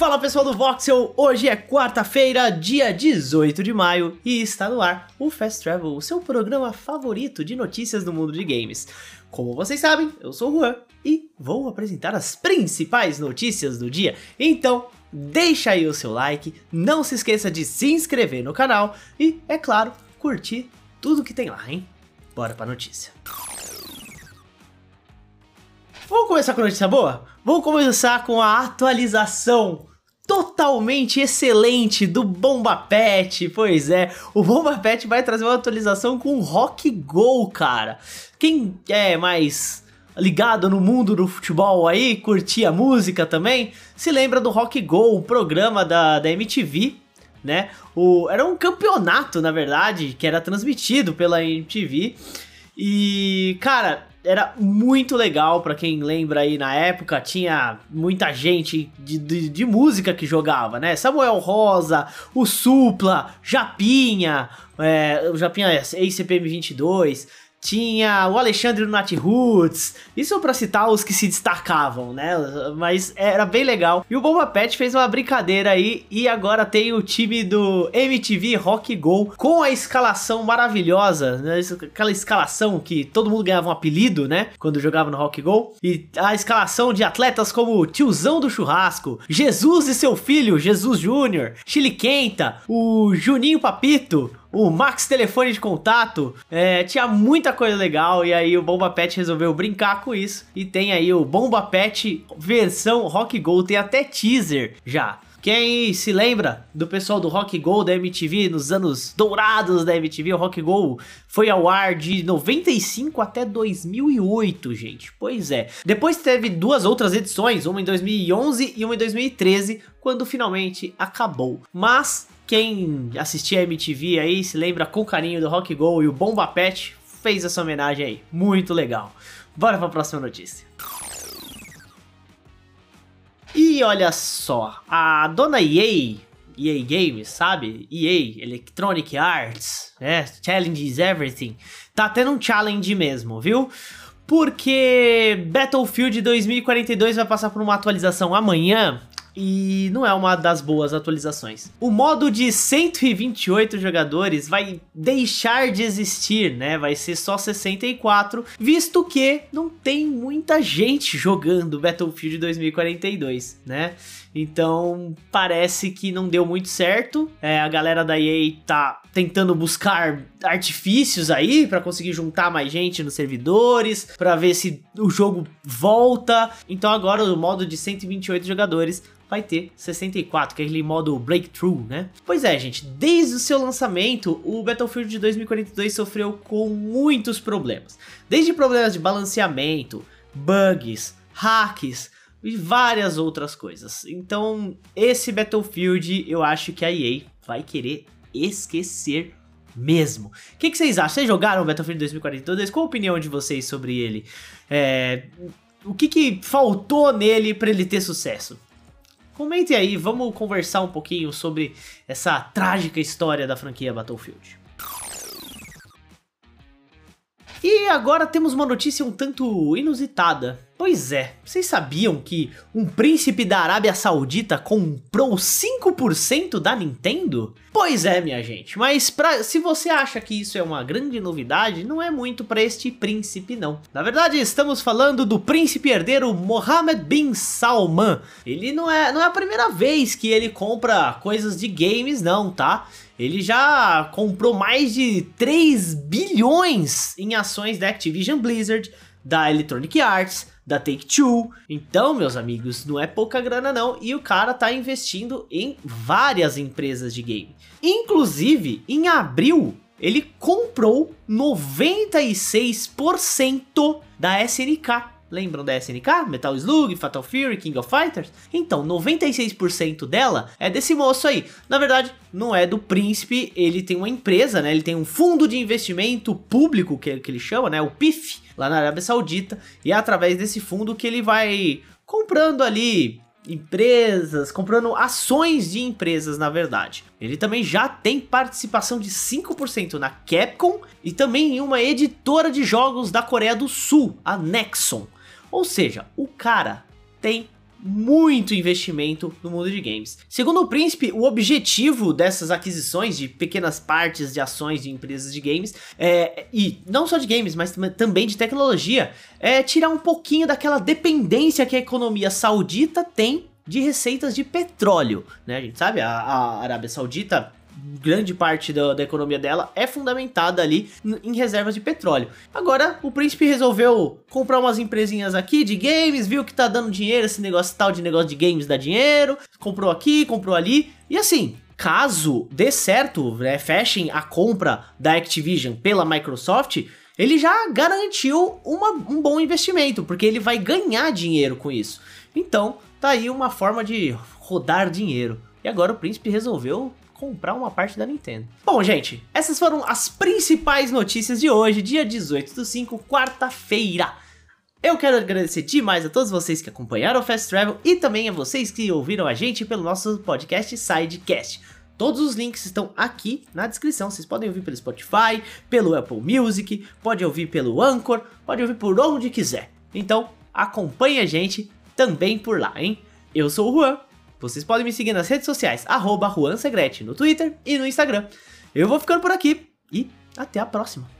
Fala pessoal do Voxel, hoje é quarta-feira, dia 18 de maio e está no ar o Fast Travel, o seu programa favorito de notícias do mundo de games. Como vocês sabem, eu sou o Juan e vou apresentar as principais notícias do dia. Então, deixa aí o seu like, não se esqueça de se inscrever no canal e, é claro, curtir tudo que tem lá, hein? Bora pra notícia. Vamos começar com notícia boa? Vamos começar com a atualização totalmente excelente do Bomba Pet. Pois é, o Bomba Pet vai trazer uma atualização com Rock Go, cara. Quem é mais ligado no mundo do futebol aí, curtia música também, se lembra do Rock Go, o programa da, da MTV, né? O, era um campeonato, na verdade, que era transmitido pela MTV. E, cara, era muito legal para quem lembra aí na época, tinha muita gente de, de, de, música que jogava, né? Samuel Rosa, o Supla, Japinha, é, o Japinha é ACPM 22, tinha o Alexandre do Roots, isso para citar os que se destacavam, né? Mas era bem legal. E o Bomba Pet fez uma brincadeira aí e agora tem o time do MTV Rock Go com a escalação maravilhosa, né? aquela escalação que todo mundo ganhava um apelido, né? Quando jogava no Rock Go. E a escalação de atletas como o Tiozão do Churrasco, Jesus e seu filho, Jesus Júnior, Chile Quenta, o Juninho Papito, o Max Telefone de Contato, é, tinha muita coisa legal e aí o Bomba Pet resolveu brincar com isso e tem aí o Bomba Pet versão Rock Go, tem até teaser já. Quem se lembra do pessoal do Rock Go da MTV nos anos dourados da MTV, o Rock Go foi ao ar de 95 até 2008, gente. Pois é. Depois teve duas outras edições, uma em 2011 e uma em 2013, quando finalmente acabou. Mas quem assistia a MTV aí se lembra com carinho do Rock Go e o Bomba Pet fez essa homenagem aí. Muito legal. Bora para a próxima notícia. E olha só, a dona EA, EA Games, sabe? EA, Electronic Arts, né? Challenges Everything, tá tendo um challenge mesmo, viu? Porque Battlefield 2042 vai passar por uma atualização amanhã e não é uma das boas atualizações. O modo de 128 jogadores vai deixar de existir, né? Vai ser só 64, visto que não tem muita gente jogando Battlefield 2042, né? Então parece que não deu muito certo. É, a galera da EA tá tentando buscar artifícios aí para conseguir juntar mais gente nos servidores, para ver se o jogo volta. Então agora o modo de 128 jogadores vai ter 64, que é aquele modo breakthrough, né? Pois é, gente, desde o seu lançamento, o Battlefield de 2042 sofreu com muitos problemas. Desde problemas de balanceamento, bugs, hacks e várias outras coisas. Então, esse Battlefield, eu acho que a EA vai querer esquecer mesmo. O que, que, vocês acham? Vocês jogaram Battlefield 2042? Qual a opinião de vocês sobre ele? É, o que, que faltou nele para ele ter sucesso? Comentem aí, vamos conversar um pouquinho sobre essa trágica história da franquia Battlefield. E agora temos uma notícia um tanto inusitada. Pois é, vocês sabiam que um príncipe da Arábia Saudita comprou 5% da Nintendo? Pois é, minha gente, mas pra, se você acha que isso é uma grande novidade, não é muito para este príncipe não. Na verdade, estamos falando do príncipe herdeiro Mohammed bin Salman. Ele não é, não é a primeira vez que ele compra coisas de games não, tá? Ele já comprou mais de 3 bilhões em ações da Activision Blizzard, da Electronic Arts, da Take-Two. Então, meus amigos, não é pouca grana não, e o cara tá investindo em várias empresas de game. Inclusive, em abril, ele comprou 96% da SNK. Lembram da SNK? Metal Slug, Fatal Fury, King of Fighters? Então, 96% dela é desse moço aí. Na verdade, não é do príncipe, ele tem uma empresa, né? Ele tem um fundo de investimento público, que, que ele chama, né? O PIF, lá na Arábia Saudita. E é através desse fundo que ele vai comprando ali empresas, comprando ações de empresas, na verdade. Ele também já tem participação de 5% na Capcom e também em uma editora de jogos da Coreia do Sul, a Nexon. Ou seja, o cara tem muito investimento no mundo de games. Segundo o príncipe, o objetivo dessas aquisições de pequenas partes de ações de empresas de games, é, e não só de games, mas também de tecnologia, é tirar um pouquinho daquela dependência que a economia saudita tem de receitas de petróleo, né? A gente sabe, a, a Arábia Saudita grande parte da, da, economia dela é fundamentada ali em reservas de petróleo. Agora, o príncipe resolveu comprar umas empresinhas aqui de games, viu que tá dando dinheiro, esse negócio tal de negócio de games dá dinheiro, comprou aqui, comprou ali, e assim, caso dê certo, né, fechem a compra da Activision pela Microsoft, ele já garantiu uma, um bom investimento, porque ele vai ganhar dinheiro com isso. Então, tá aí uma forma de rodar dinheiro. E agora o príncipe resolveu comprar uma parte da Nintendo. Bom, gente, essas foram as principais notícias de hoje, dia 18 do 5, quarta-feira. Eu quero agradecer demais a todos vocês que acompanharam o Fast Travel e também a vocês que ouviram a gente pelo nosso podcast Sidecast. Todos os links estão aqui na descrição. Vocês podem ouvir pelo Spotify, pelo Apple Music, pode ouvir pelo Anchor, pode ouvir por onde quiser. Então, acompanhe a gente também por lá, hein? Eu sou o Juan vocês podem me seguir nas redes sociais, arroba no Twitter e no Instagram. Eu vou ficando por aqui e até a próxima.